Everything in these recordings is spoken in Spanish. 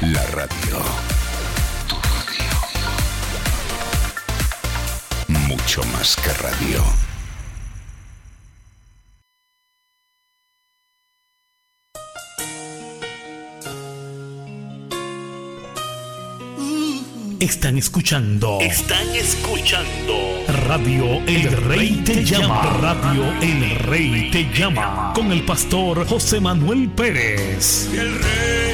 La radio. Tu radio. Mucho más que radio. Están escuchando. Están escuchando. Radio El Rey te llama. Radio El Rey te llama. Con el pastor José Manuel Pérez. El rey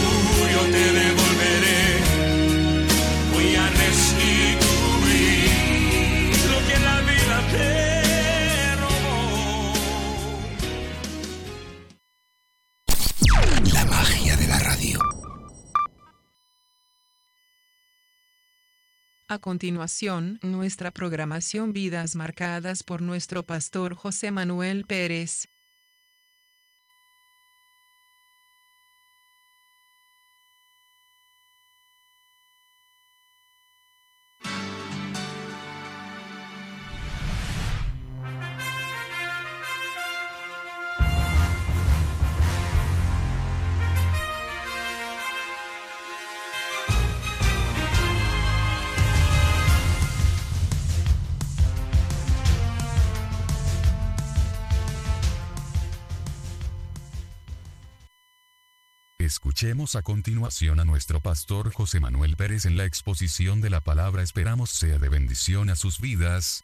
A continuación, nuestra programación Vidas marcadas por nuestro pastor José Manuel Pérez. Escuchemos a continuación a nuestro pastor José Manuel Pérez en la exposición de la palabra esperamos sea de bendición a sus vidas.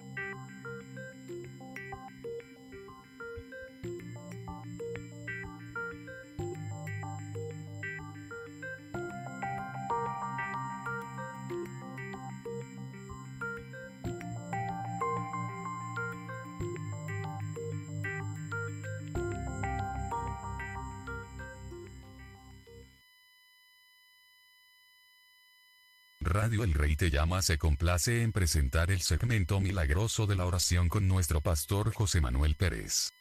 Radio El Rey Te Llama se complace en presentar el segmento milagroso de la oración con nuestro pastor José Manuel Pérez.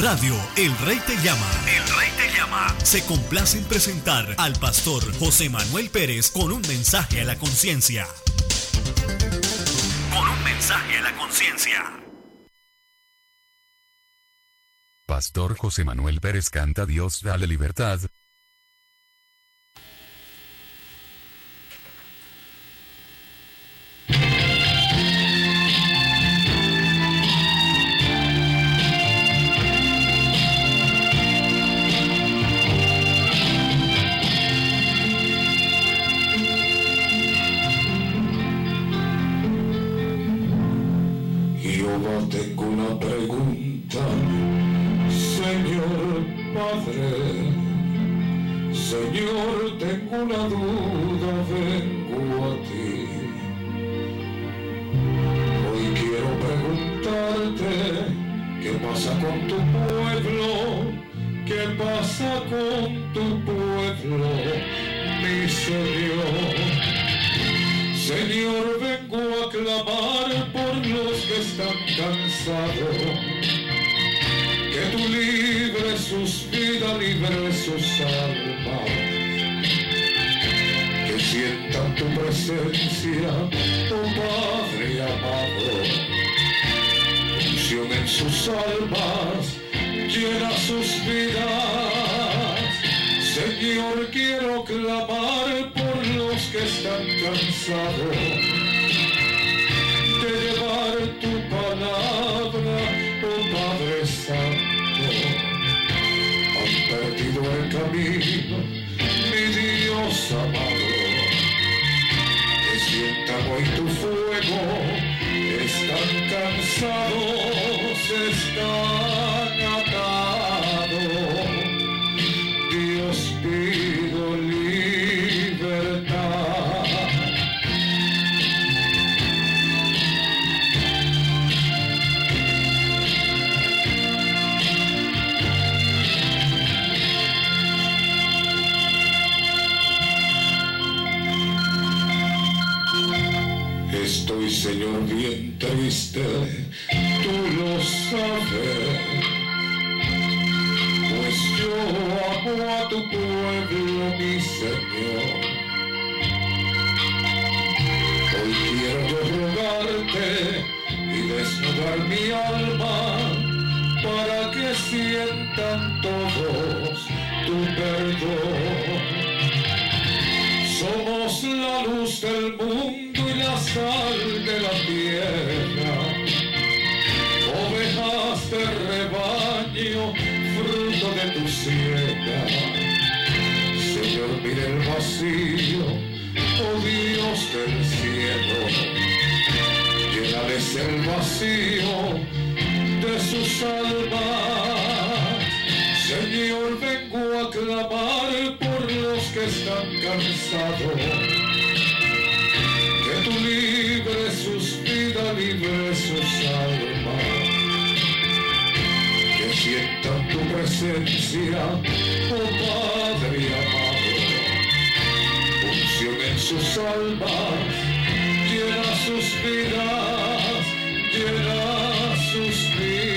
Radio El Rey te llama. El Rey te llama. Se complace en presentar al pastor José Manuel Pérez con un mensaje a la conciencia. Con un mensaje a la conciencia. Pastor José Manuel Pérez canta Dios dale libertad. Que sientan tu presencia, oh Padre amado. Unción en sus almas, llena sus vidas. Señor, quiero clamar por los que están cansados mi Dios amado. Que sientan hoy tu fuego, están cansados, están tú lo sabes. Pues yo amo a tu pueblo, mi Señor. Hoy quiero rogarte y desnudar mi alma para que sientan todos tu perdón. Somos la luz del mundo y la sal de la tierra. Rebaño, fruto de tu siega. Señor, mire el vacío, oh Dios del cielo. Llénales el vacío de sus almas. Señor, vengo a clamar por los que están cansados. Presencia, oh Padre amado. Unción en sus almas, llena sus vidas, llena sus vidas.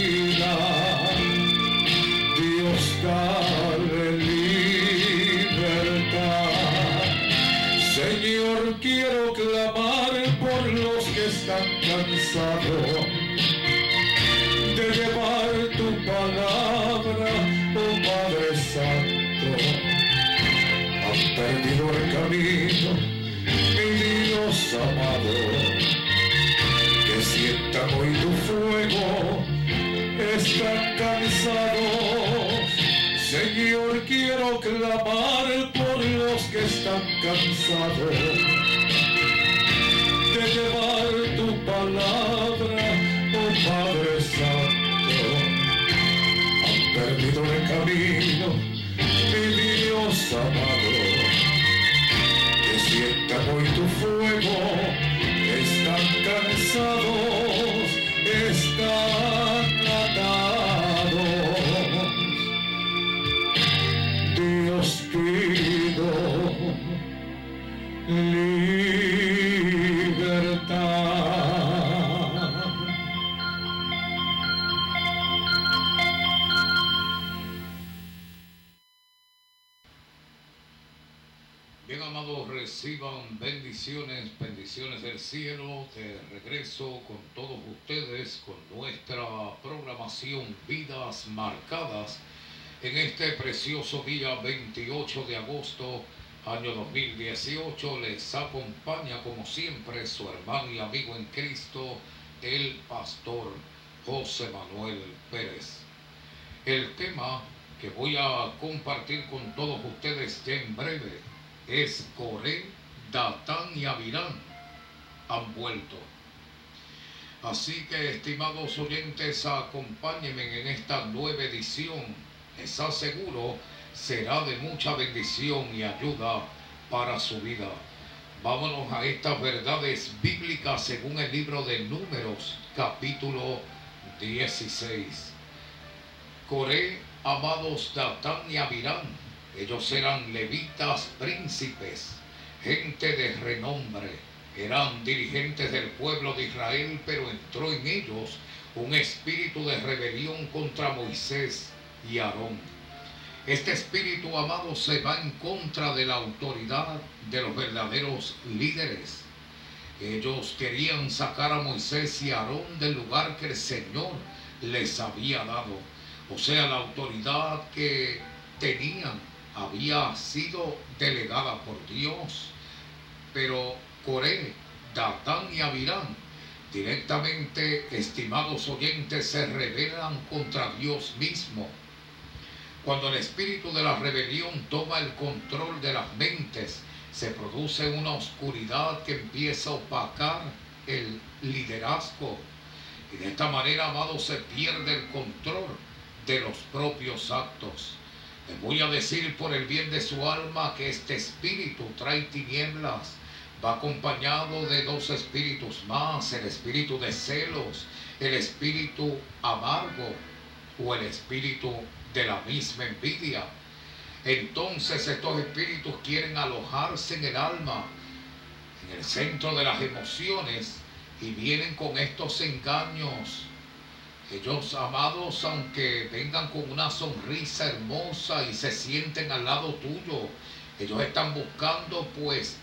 Amado. Que sientan hoy tu fuego, están cansados. Señor, quiero clamar por los que están cansados de llevar tu palabra, oh Padre Santo. Han perdido el camino, mi Dios amado. Con nuestra programación Vidas Marcadas, en este precioso día 28 de agosto, año 2018, les acompaña como siempre su hermano y amigo en Cristo, el pastor José Manuel Pérez. El tema que voy a compartir con todos ustedes en breve es Coré, Datán y Avirán han vuelto. Así que, estimados oyentes, acompáñenme en esta nueva edición. Les aseguro, será de mucha bendición y ayuda para su vida. Vámonos a estas verdades bíblicas según el libro de Números, capítulo 16. Coré, amados Datán y Avirán, ellos eran levitas príncipes, gente de renombre, eran dirigentes del pueblo de Israel, pero entró en ellos un espíritu de rebelión contra Moisés y Aarón. Este espíritu, amado, se va en contra de la autoridad de los verdaderos líderes. Ellos querían sacar a Moisés y Aarón del lugar que el Señor les había dado. O sea, la autoridad que tenían había sido delegada por Dios. Pero Coré, Datán y Avirán, directamente, estimados oyentes, se rebelan contra Dios mismo. Cuando el espíritu de la rebelión toma el control de las mentes, se produce una oscuridad que empieza a opacar el liderazgo. Y de esta manera, amado, se pierde el control de los propios actos. Les voy a decir por el bien de su alma que este espíritu trae tinieblas. Va acompañado de dos espíritus más, el espíritu de celos, el espíritu amargo o el espíritu de la misma envidia. Entonces estos espíritus quieren alojarse en el alma, en el centro de las emociones, y vienen con estos engaños ellos, amados, aunque vengan con una sonrisa hermosa y se sienten al lado tuyo, ellos están buscando pues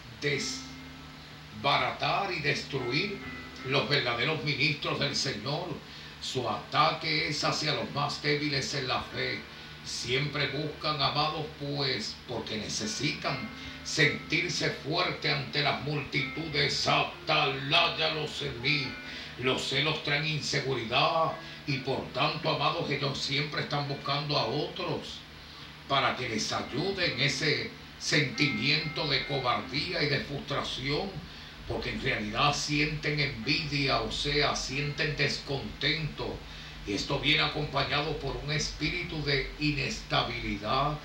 desbaratar y destruir los verdaderos ministros del Señor. Su ataque es hacia los más débiles en la fe. Siempre buscan, amados, pues, porque necesitan sentirse fuerte ante las multitudes. Ataláyalos en mí. Los celos traen inseguridad y por tanto, amados, ellos siempre están buscando a otros para que les ayuden ese sentimiento de cobardía y de frustración, porque en realidad sienten envidia, o sea, sienten descontento. Y esto viene acompañado por un espíritu de inestabilidad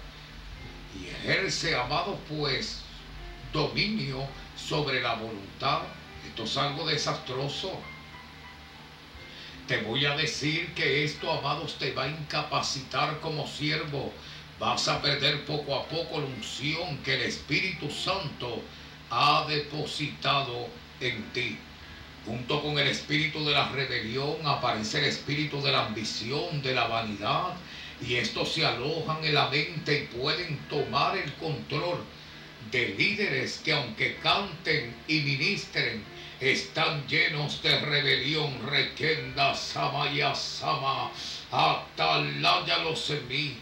y ejerce, amados, pues, dominio sobre la voluntad. Esto es algo desastroso. Te voy a decir que esto, amados, te va a incapacitar como siervo. Vas a perder poco a poco la unción que el Espíritu Santo ha depositado en ti. Junto con el espíritu de la rebelión aparece el espíritu de la ambición, de la vanidad, y estos se alojan en la mente y pueden tomar el control de líderes que aunque canten y ministren, están llenos de rebelión. Requenda Sama, atalaya los en mí.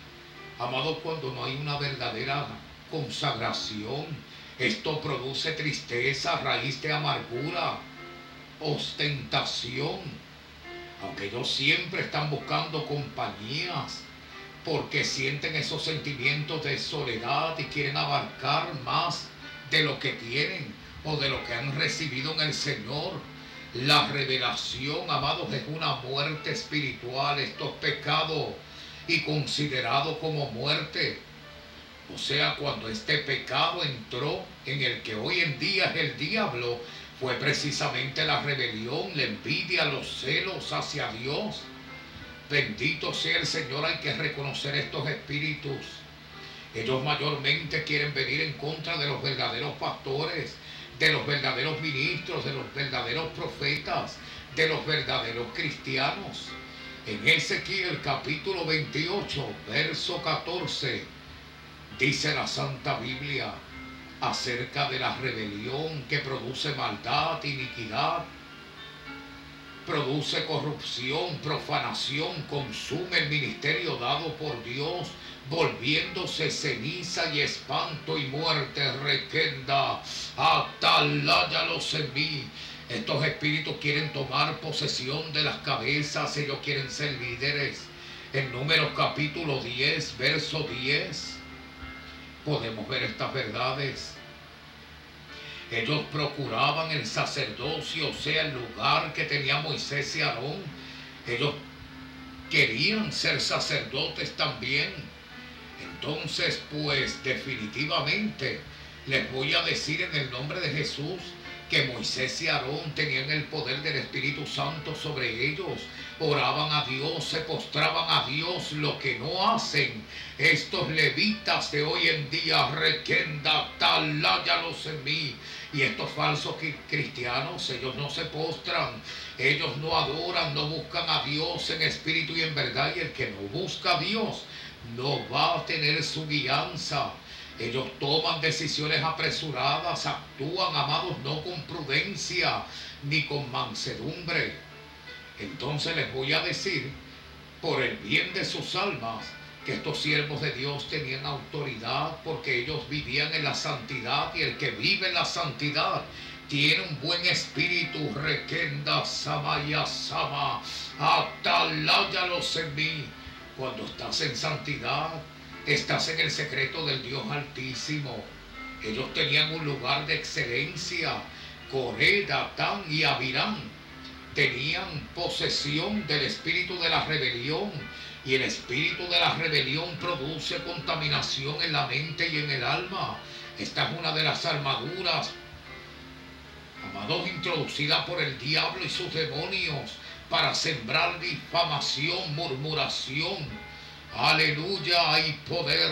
Amado, cuando no hay una verdadera consagración, esto produce tristeza, raíz de amargura, ostentación. Aunque ellos siempre están buscando compañías, porque sienten esos sentimientos de soledad y quieren abarcar más de lo que tienen o de lo que han recibido en el Señor. La revelación, amados, es una muerte espiritual. Esto es pecado y considerado como muerte. O sea, cuando este pecado entró en el que hoy en día es el diablo, fue precisamente la rebelión, la envidia, los celos hacia Dios. Bendito sea el Señor, hay que reconocer estos espíritus. Ellos mayormente quieren venir en contra de los verdaderos pastores, de los verdaderos ministros, de los verdaderos profetas, de los verdaderos cristianos. En Ezequiel capítulo 28, verso 14, dice la Santa Biblia, acerca de la rebelión que produce maldad, iniquidad, produce corrupción, profanación, consume el ministerio dado por Dios, volviéndose ceniza y espanto y muerte, requenda, ataláyalos en mí. Estos espíritus quieren tomar posesión de las cabezas, ellos quieren ser líderes. En Números capítulo 10, verso 10, podemos ver estas verdades. Ellos procuraban el sacerdocio, o sea, el lugar que tenía Moisés y Aarón. Ellos querían ser sacerdotes también. Entonces, pues definitivamente les voy a decir en el nombre de Jesús que Moisés y Aarón tenían el poder del Espíritu Santo sobre ellos. Oraban a Dios, se postraban a Dios, lo que no hacen estos levitas de hoy en día, requenda, taláyalos en mí. Y estos falsos cristianos, ellos no se postran, ellos no adoran, no buscan a Dios en espíritu y en verdad. Y el que no busca a Dios no va a tener su guianza. Ellos toman decisiones apresuradas, actúan, amados, no con prudencia ni con mansedumbre. Entonces les voy a decir, por el bien de sus almas, que estos siervos de Dios tenían autoridad porque ellos vivían en la santidad y el que vive en la santidad tiene un buen espíritu, requenda, samaya, sama, ataláyalos en mí. Cuando estás en santidad, estás en el secreto del Dios Altísimo. Ellos tenían un lugar de excelencia. Coré, Datán y Abirán tenían posesión del espíritu de la rebelión y el espíritu de la rebelión produce contaminación en la mente y en el alma. Esta es una de las armaduras, amados, introducida por el diablo y sus demonios para sembrar difamación, murmuración. Aleluya, hay poder.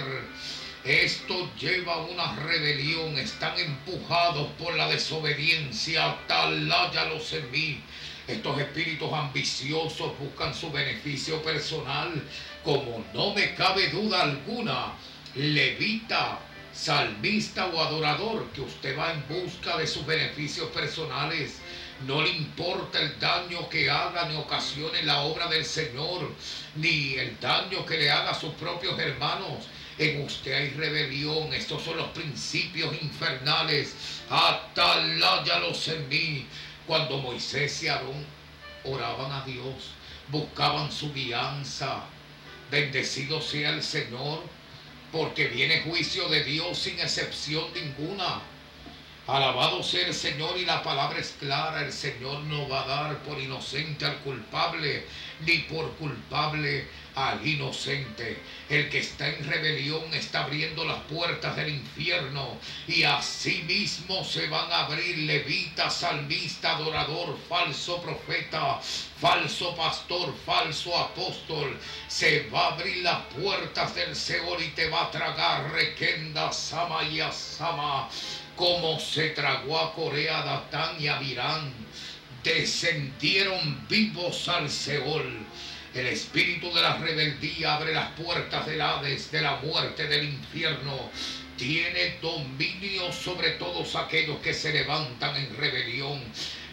Esto lleva a una rebelión, están empujados por la desobediencia, taláyalos en mí. Estos espíritus ambiciosos buscan su beneficio personal, como no me cabe duda alguna, levita, salmista o adorador, que usted va en busca de sus beneficios personales. No le importa el daño que haga ni ocasione la obra del Señor, ni el daño que le haga a sus propios hermanos. En usted hay rebelión. Estos son los principios infernales. Ataláyalos en mí. Cuando Moisés y Aarón oraban a Dios, buscaban su guianza. Bendecido sea el Señor, porque viene juicio de Dios sin excepción ninguna. Alabado sea el Señor y la palabra es clara. El Señor no va a dar por inocente al culpable, ni por culpable al inocente. El que está en rebelión está abriendo las puertas del infierno y así mismo se van a abrir levita, salmista, adorador, falso profeta, falso pastor, falso apóstol. Se va a abrir las puertas del Seol y te va a tragar requenda, sama y asama como se tragó a Corea, Datán y Abirán, descendieron vivos al Seol. El espíritu de la rebeldía abre las puertas del Hades, de la muerte, del infierno. Tiene dominio sobre todos aquellos que se levantan en rebelión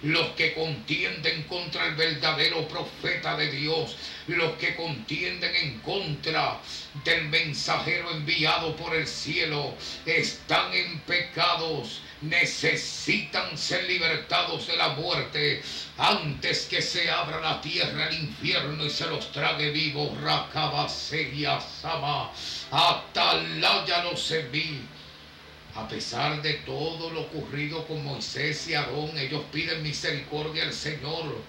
los que contienden contra el verdadero profeta de Dios, los que contienden en contra del mensajero enviado por el cielo, están en pecados, necesitan ser libertados de la muerte antes que se abra la tierra al infierno y se los trague vivos. Racabaseya Sama, Atalaya los mí a pesar de todo lo ocurrido con Moisés y Aarón, ellos piden misericordia al Señor.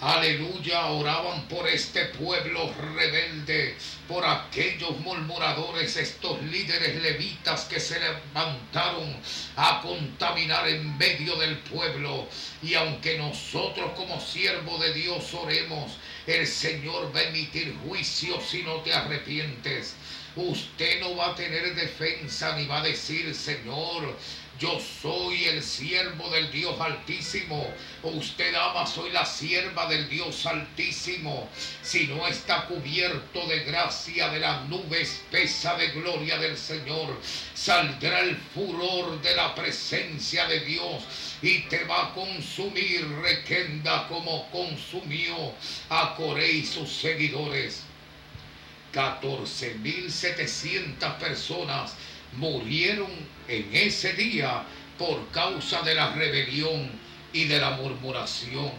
Aleluya, oraban por este pueblo rebelde, por aquellos murmuradores, estos líderes levitas que se levantaron a contaminar en medio del pueblo. Y aunque nosotros como siervo de Dios oremos, el Señor va a emitir juicio si no te arrepientes. Usted no va a tener defensa ni va a decir, Señor, yo soy el siervo del Dios Altísimo. Usted ama, soy la sierva del Dios Altísimo. Si no está cubierto de gracia de la nube espesa de gloria del Señor, saldrá el furor de la presencia de Dios y te va a consumir requenda como consumió a Coré y sus seguidores. 14.700 personas murieron en ese día por causa de la rebelión y de la murmuración.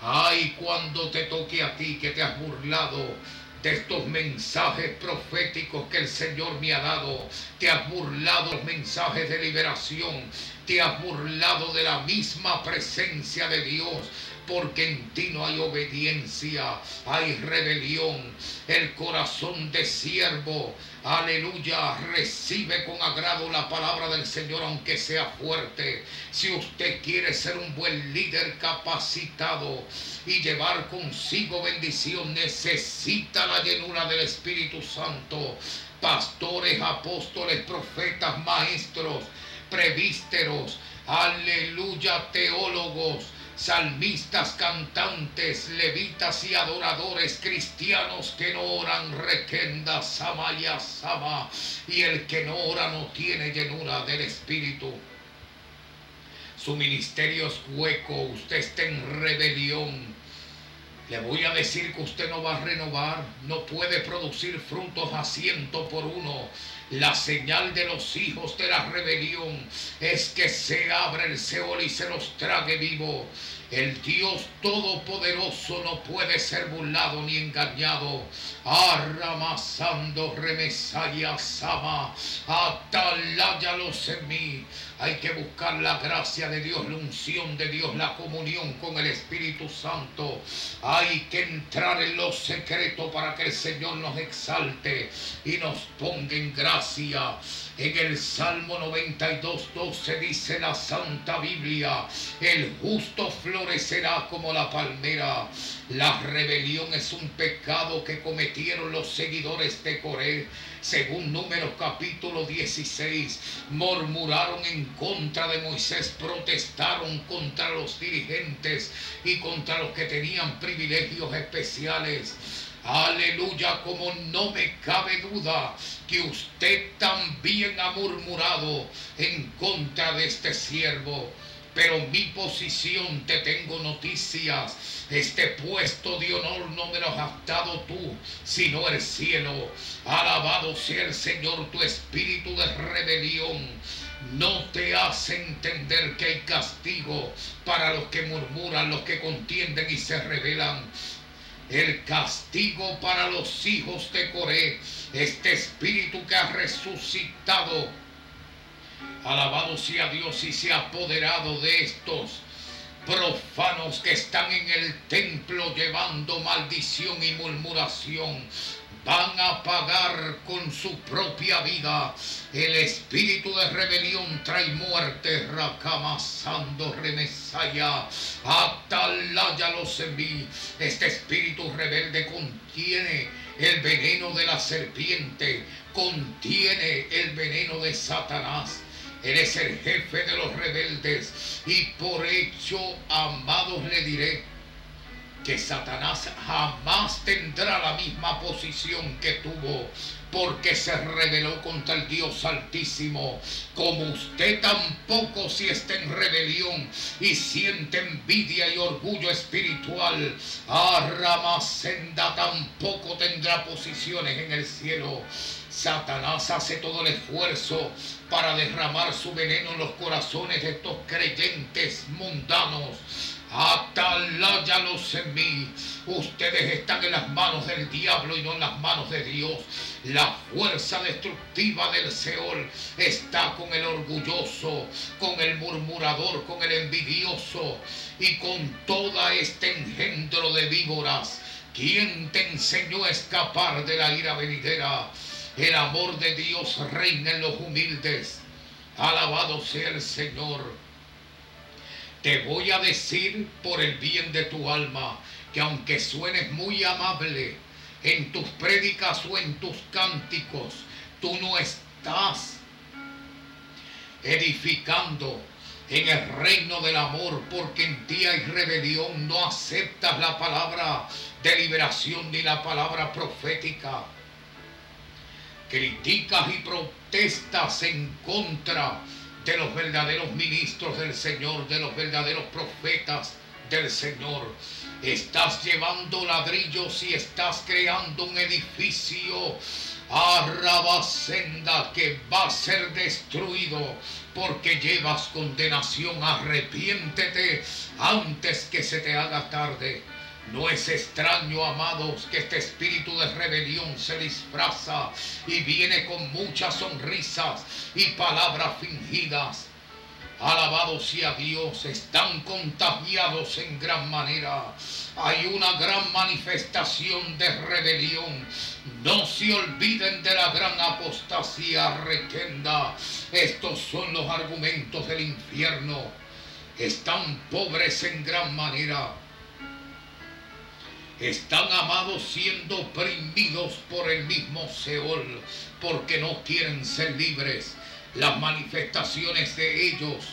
Ay, cuando te toque a ti que te has burlado de estos mensajes proféticos que el Señor me ha dado. Te has burlado de los mensajes de liberación. Te has burlado de la misma presencia de Dios porque en ti no hay obediencia, hay rebelión. El corazón de siervo, aleluya, recibe con agrado la palabra del Señor, aunque sea fuerte. Si usted quiere ser un buen líder capacitado y llevar consigo bendición, necesita la llenura del Espíritu Santo. Pastores, apóstoles, profetas, maestros, prevísteros, aleluya, teólogos salmistas, cantantes, levitas y adoradores cristianos que no oran, requenda, sama y asama, y el que no ora no tiene llenura del Espíritu. Su ministerio es hueco, usted está en rebelión. Le voy a decir que usted no va a renovar, no puede producir frutos a ciento por uno. La señal de los hijos de la rebelión es que se abra el Seol y se los trague vivo. El Dios Todopoderoso no puede ser burlado ni engañado. Arramasando remesaya sama, ataláyalos en mí. Hay que buscar la gracia de Dios, la unción de Dios, la comunión con el Espíritu Santo. Hay que entrar en lo secreto para que el Señor nos exalte y nos ponga en En el Salmo 92, 12 dice la Santa Biblia, el justo florecerá como la palmera. La rebelión es un pecado que cometieron los seguidores de Coré. Según Números capítulo 16, murmuraron en contra de Moisés, protestaron contra los dirigentes y contra los que tenían privilegios especiales. Aleluya, como no me cabe duda que usted también ha murmurado en contra de este siervo. Pero mi posición, te tengo noticias. Este puesto de honor no me lo has dado tú, sino el cielo. Alabado sea el Señor, tu espíritu de rebelión no te hace entender que hay castigo para los que murmuran, los que contienden y se rebelan el castigo para los hijos de Coré, este espíritu que ha resucitado. Alabado sea Dios y se ha apoderado de estos profanos que están en el templo llevando maldición y murmuración van a pagar con su propia vida. El espíritu de rebelión trae muerte, racamasando remesaya, atalaya los enví. Este espíritu rebelde contiene el veneno de la serpiente, contiene el veneno de Satanás. Eres el jefe de los rebeldes y por hecho, amados, le diré, que Satanás jamás tendrá la misma posición que tuvo porque se rebeló contra el Dios Altísimo, como usted tampoco si está en rebelión y siente envidia y orgullo espiritual, Arramasenda tampoco tendrá posiciones en el cielo. Satanás hace todo el esfuerzo para derramar su veneno en los corazones de estos creyentes mundanos Ataláyalos en mí. Ustedes están en las manos del diablo y no en las manos de Dios. La fuerza destructiva del Seol está con el orgulloso, con el murmurador, con el envidioso y con toda este engendro de víboras. ¿Quién te enseñó a escapar de la ira venidera? El amor de Dios reina en los humildes. Alabado sea el Señor. Te voy a decir por el bien de tu alma que aunque suenes muy amable en tus prédicas o en tus cánticos, tú no estás edificando en el reino del amor, porque en ti hay rebelión, no aceptas la palabra de liberación ni la palabra profética. Criticas y protestas en contra de los verdaderos ministros del Señor, de los verdaderos profetas del Señor. Estás llevando ladrillos y estás creando un edificio Arrabasenda que va a ser destruido porque llevas condenación. Arrepiéntete antes que se te haga tarde. No es extraño, amados, que este espíritu de rebelión se disfraza y viene con muchas sonrisas y palabras fingidas. Alabado sea Dios, están contagiados en gran manera. Hay una gran manifestación de rebelión. No se olviden de la gran apostasía requenda. Estos son los argumentos del infierno. Están pobres en gran manera están amados siendo oprimidos por el mismo Seol porque no quieren ser libres. Las manifestaciones de ellos,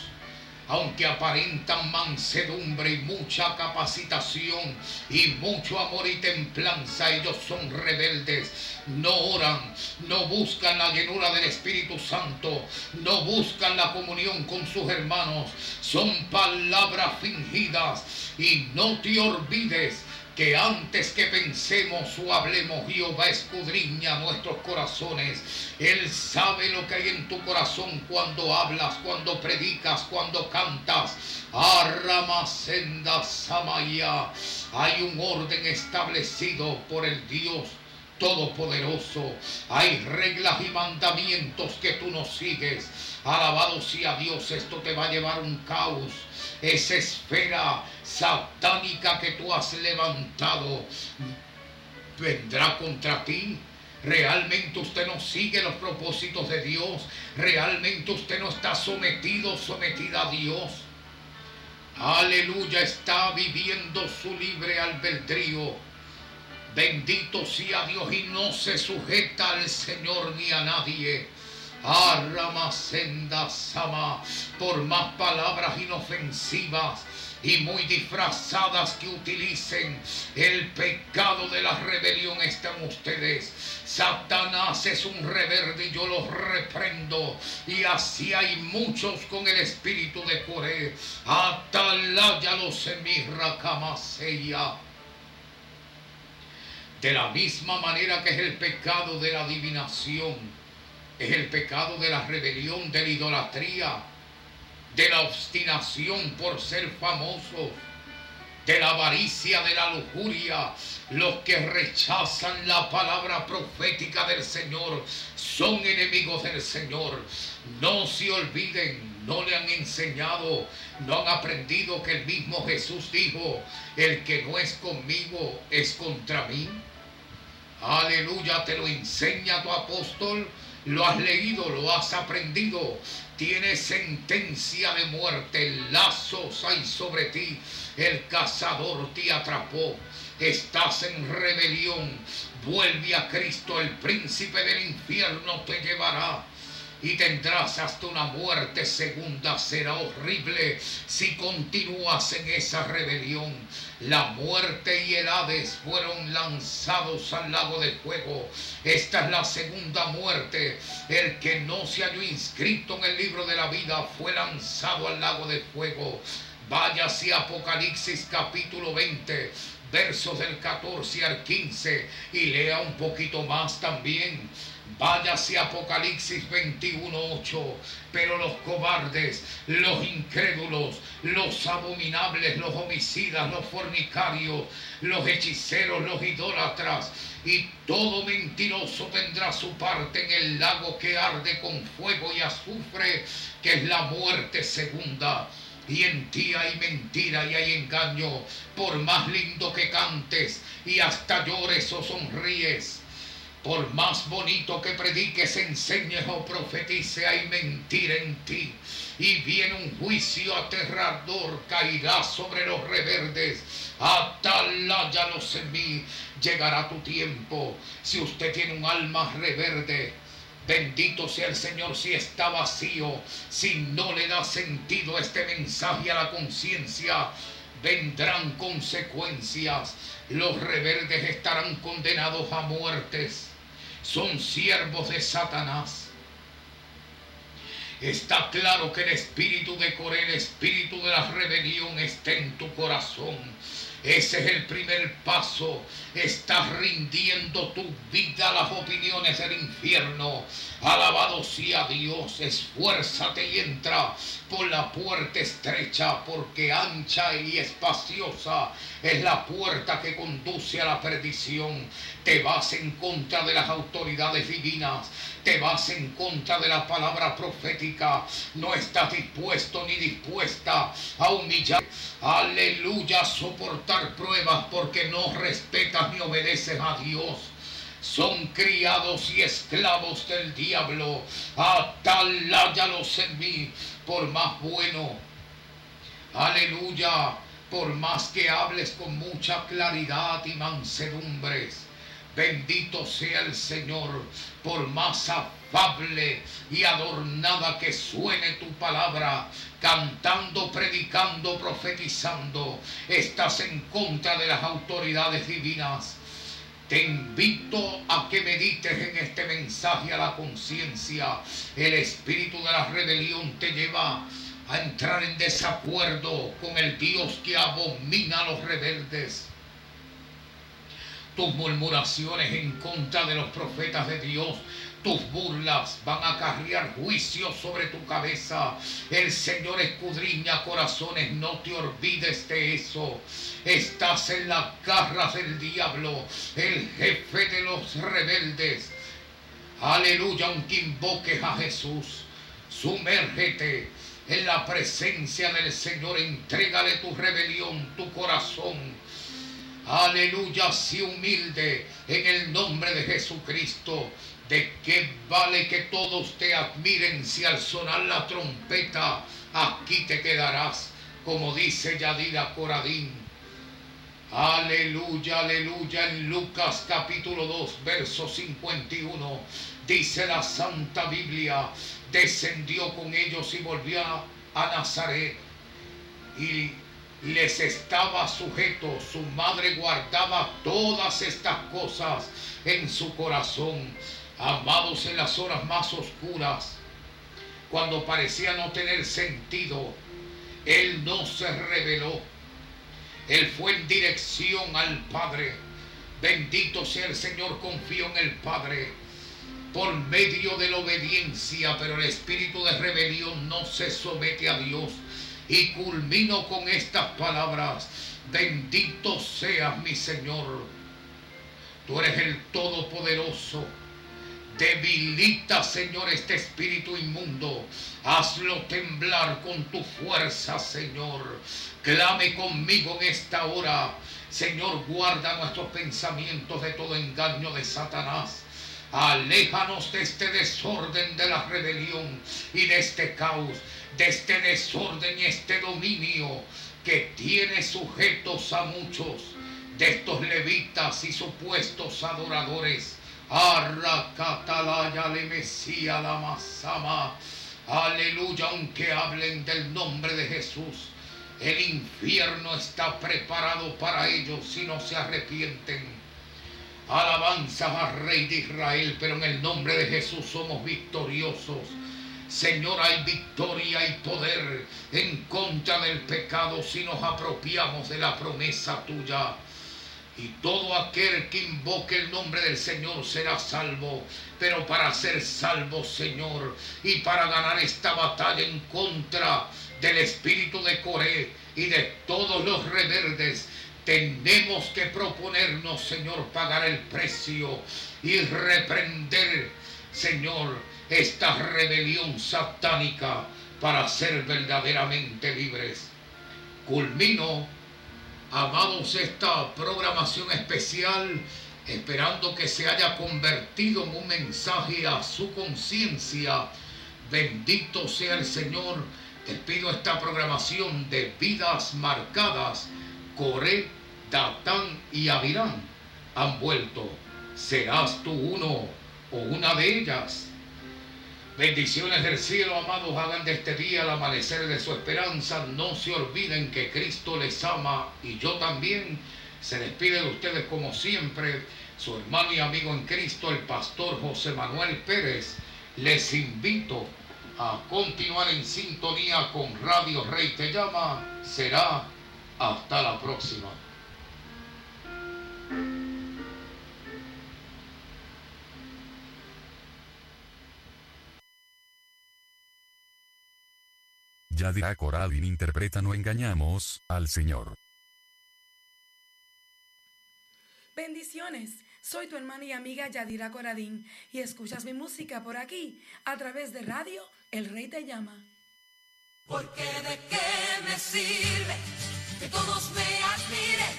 aunque aparentan mansedumbre y mucha capacitación y mucho amor y templanza, ellos son rebeldes, no oran, no buscan la llenura del Espíritu Santo, no buscan la comunión con sus hermanos, son palabras fingidas y no te olvides que antes que pensemos o hablemos, Jehová escudriña nuestros corazones. Él sabe lo que hay en tu corazón cuando hablas, cuando predicas, cuando cantas. Arramasenda Samaya. Hay un orden establecido por el Dios Todopoderoso. Hay reglas y mandamientos que tú no sigues. Alabado sea Dios, esto te va a llevar un caos esa esfera satánica que tú has levantado vendrá contra ti. Realmente usted no sigue los propósitos de Dios. Realmente usted no está sometido, sometida a Dios. Aleluya, está viviendo su libre albedrío. Bendito sea Dios y no se sujeta al Señor ni a nadie. Arramasenda Sama, por más palabras inofensivas y muy disfrazadas que utilicen el pecado de la rebelión están ustedes. Satanás es un reverde y yo los reprendo. Y así hay muchos con el espíritu de Coré. Atalaya los emirra camaseya. De la misma manera que es el pecado de la adivinación es el pecado de la rebelión, de la idolatría, de la obstinación por ser famosos, de la avaricia, de la lujuria. Los que rechazan la palabra profética del Señor son enemigos del Señor. No se olviden, no le han enseñado, no han aprendido que el mismo Jesús dijo, el que no es conmigo es contra mí. Aleluya, te lo enseña tu apóstol lo has leído, lo has aprendido. Tienes sentencia de muerte, lazos hay sobre ti. El cazador te atrapó. Estás en rebelión. Vuelve a Cristo, el príncipe del infierno te llevará y tendrás hasta una muerte segunda. Será horrible si continúas en esa rebelión. La muerte y el Hades fueron lanzados al lago de fuego. Esta es la segunda muerte. El que no se halló inscrito en el libro de la vida fue lanzado al lago de fuego. Hacia Apocalipsis capítulo 20 versos del 14 al 15 y lea un poquito más también. Váyase Apocalipsis 21.8. Pero los cobardes, los incrédulos, los abominables, los homicidas, los fornicarios, los hechiceros, los idólatras y todo mentiroso tendrá su parte en el lago que arde con fuego y azufre, que es la muerte segunda. Y en ti hay mentira y hay engaño, por más lindo que cantes y hasta llores o sonríes por más bonito que prediques, enseñes o profetice, hay mentira en ti. Y viene un juicio aterrador, caerá sobre los reverdes. Ataláyalos en mí, llegará tu tiempo. Si usted tiene un alma reverde, Bendito sea el Señor si está vacío, si no le da sentido este mensaje a la conciencia, vendrán consecuencias. Los rebeldes estarán condenados a muertes. Son siervos de Satanás. Está claro que el espíritu de Coré, el espíritu de la rebelión está en tu corazón. Ese es el primer paso. Estás rindiendo tu vida a las opiniones del infierno. Alabado sea Dios. Esfuérzate y entra por la puerta estrecha, porque ancha y espaciosa es la puerta que conduce a la perdición. Te vas en contra de las autoridades divinas. Te vas en contra de la palabra profética. No estás dispuesto ni dispuesta a humillar. Aleluya, soportar pruebas porque no respetas ni obedeces a Dios son criados y esclavos del diablo. Ataláyalos en mí, por más bueno. Aleluya, por más que hables con mucha claridad y mansedumbres. Bendito sea el Señor, por más afable y adornada que suene tu palabra, cantando, predicando, profetizando, estás en contra de las autoridades divinas. Te invito a que medites en este mensaje a la conciencia. El espíritu de la rebelión te lleva a entrar en desacuerdo con el Dios que abomina a los rebeldes tus murmuraciones en contra de los profetas de Dios, tus burlas van a acarrear juicio sobre tu cabeza. El Señor escudriña corazones, no te olvides de eso. Estás en las garras del diablo, el jefe de los rebeldes. Aleluya, aunque invoques a Jesús, sumérgete en la presencia del Señor, entrégale tu rebelión, tu corazón Aleluya, si humilde en el nombre de Jesucristo. ¿De qué vale que todos te admiren si al sonar la trompeta aquí te quedarás? Como dice Yadira Coradín. Aleluya, aleluya. En Lucas capítulo 2, verso 51, dice la Santa Biblia, descendió con ellos y volvió a Nazaret. Y les estaba sujeto, su madre guardaba todas estas cosas en su corazón, amados en las horas más oscuras, cuando parecía no tener sentido, él no se reveló, él fue en dirección al Padre, bendito sea el Señor, confío en el Padre, por medio de la obediencia, pero el espíritu de rebelión no se somete a Dios y culmino con estas palabras. Bendito seas mi Señor. Tú eres el Todopoderoso. Debilita, Señor, este espíritu inmundo. Hazlo temblar con tu fuerza, Señor. Clame conmigo en esta hora. Señor, guarda nuestros pensamientos de todo engaño de Satanás. Aléjanos de este desorden de la rebelión y de este caos de este desorden y este dominio que tiene sujetos a muchos de estos levitas y supuestos adoradores. Arracatalaya le Mesía la masama. Aleluya, aunque hablen del nombre de Jesús. El infierno está preparado para ellos si no se arrepienten. Alabanza al Rey de Israel, pero en el nombre de Jesús somos victoriosos. Señor, hay victoria y poder en contra del pecado si nos apropiamos de la promesa tuya. Y todo aquel que invoque el nombre del Señor será salvo. Pero para ser salvo, Señor, y para ganar esta batalla en contra del espíritu de Coré y de todos los rebeldes, tenemos que proponernos, Señor, pagar el precio y reprender, Señor, esta rebelión satánica para ser verdaderamente libres. Culmino, amados, esta programación especial esperando que se haya convertido en un mensaje a su conciencia. Bendito sea el Señor. Te pido esta programación de vidas marcadas. Coré, Datán y Avirán han vuelto. ¿Serás tú uno o una de ellas? Bendiciones del cielo, amados, hagan de este día el amanecer de su esperanza. No se olviden que Cristo les ama y yo también. Se despide de ustedes como siempre su hermano y amigo en Cristo, el pastor José Manuel Pérez. Les invito a continuar en sintonía con Radio Rey Te Llama. Será hasta la próxima. Yadira Coradín interpreta No engañamos al Señor. Bendiciones, soy tu hermana y amiga Yadira Coradín y escuchas mi música por aquí a través de radio El Rey Te Llama. Porque de qué me sirve que todos me admiren,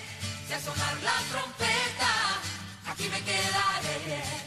si al sonar la trompeta, aquí me quedaré.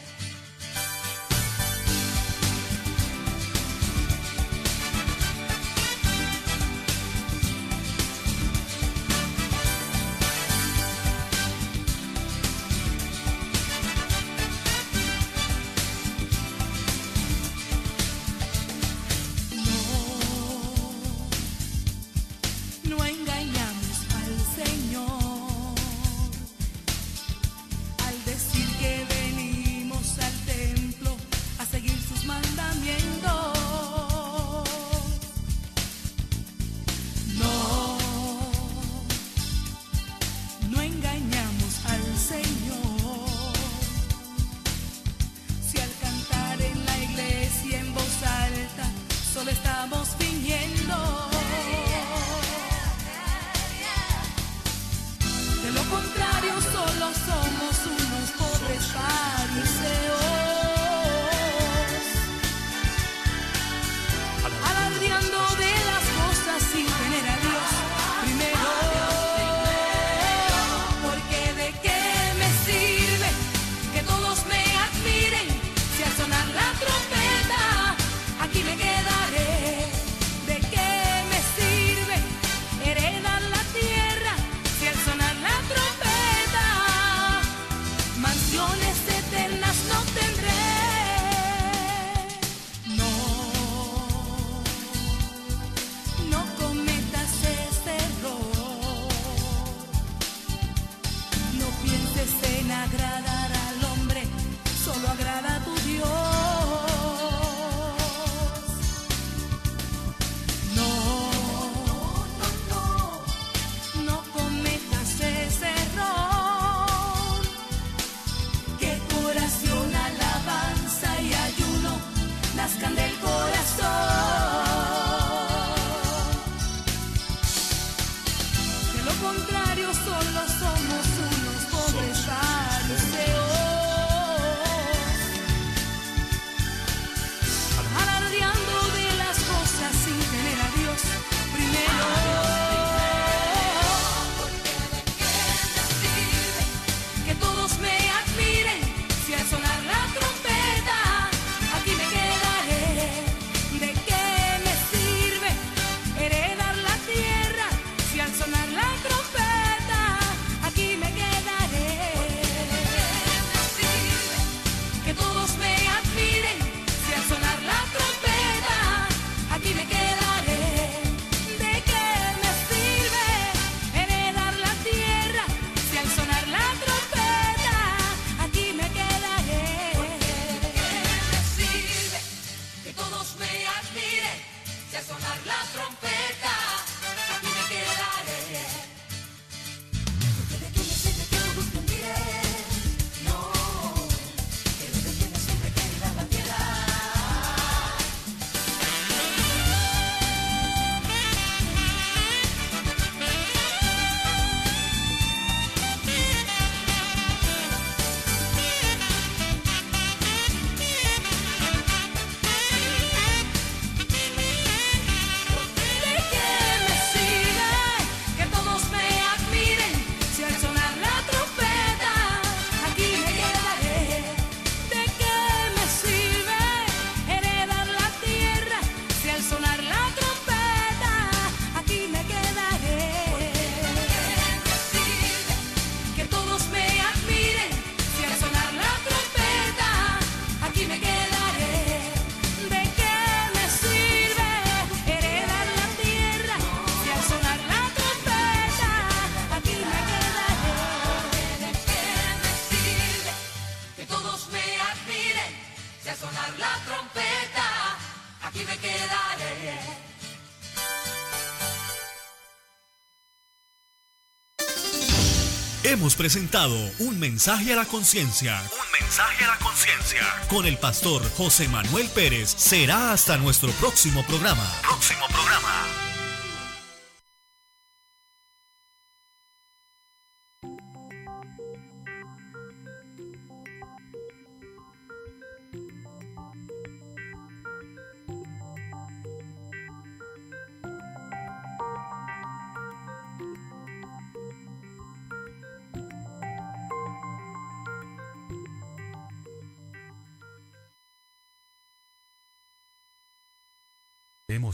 Hemos presentado un mensaje a la conciencia. Un mensaje a la conciencia. Con el pastor José Manuel Pérez. Será hasta nuestro próximo programa. Próximo programa.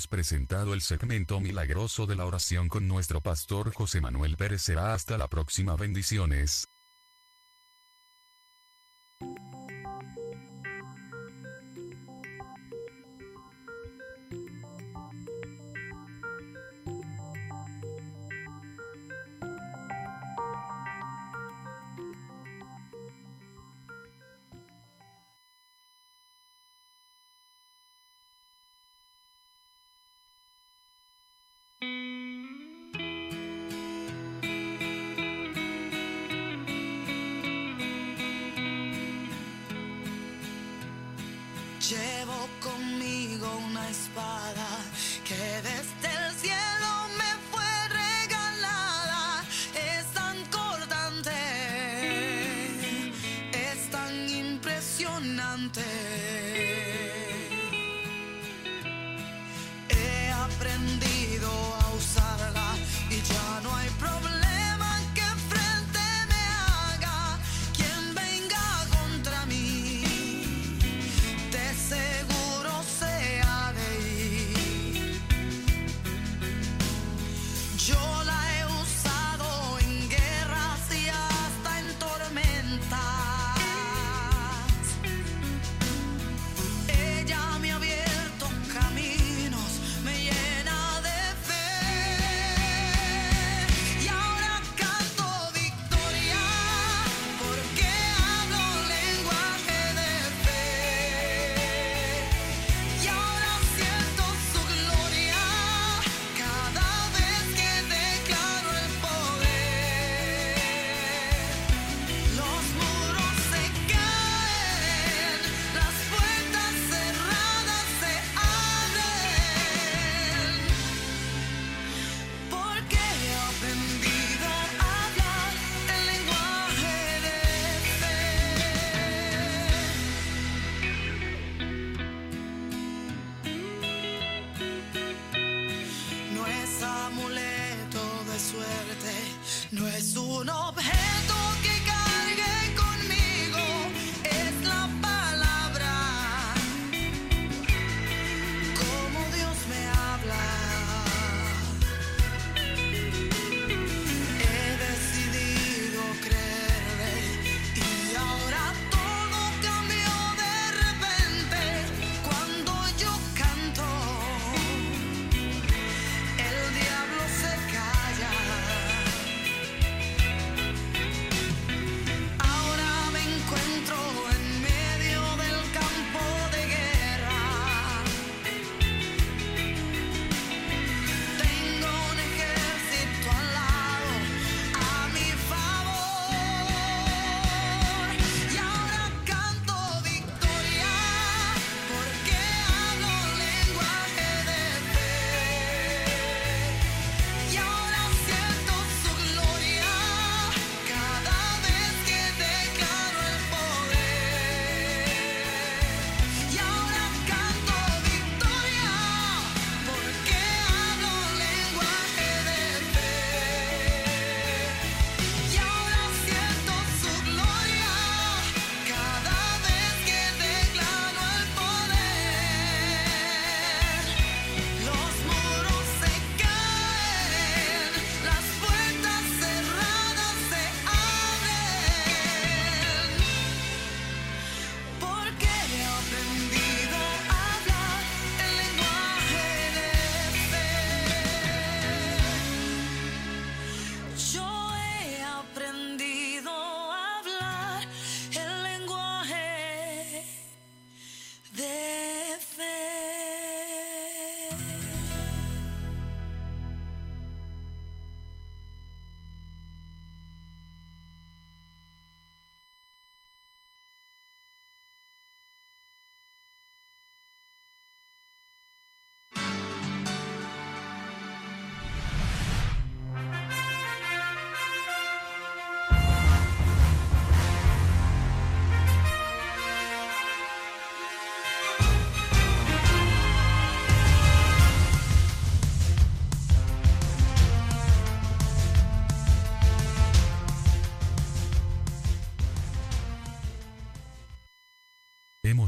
Presentado el segmento milagroso de la oración con nuestro pastor José Manuel Pérez. Será hasta la próxima. Bendiciones.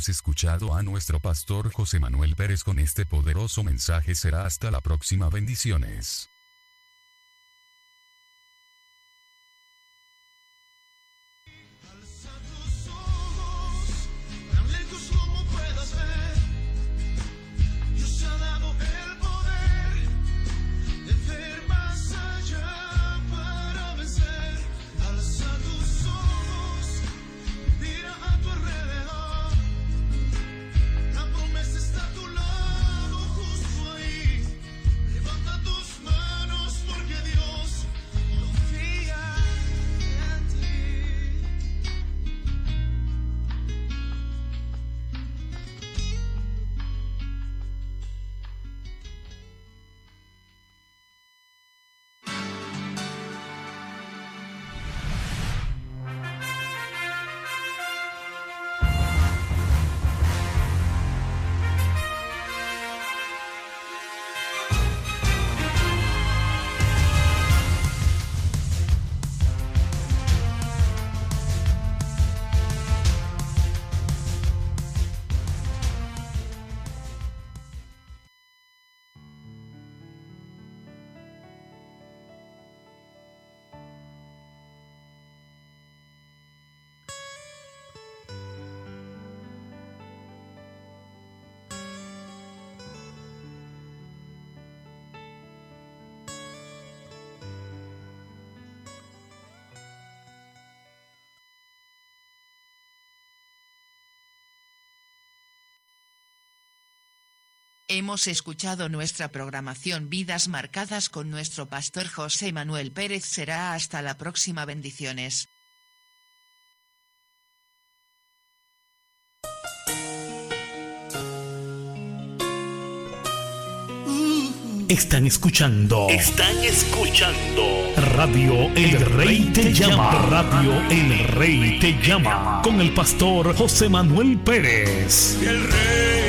Escuchado a nuestro pastor José Manuel Pérez con este poderoso mensaje. Será hasta la próxima. Bendiciones. Hemos escuchado nuestra programación Vidas Marcadas con nuestro pastor José Manuel Pérez. Será hasta la próxima. Bendiciones. Están escuchando. Están escuchando. Radio El Rey te llama. Radio El Rey te llama. Con el pastor José Manuel Pérez. El rey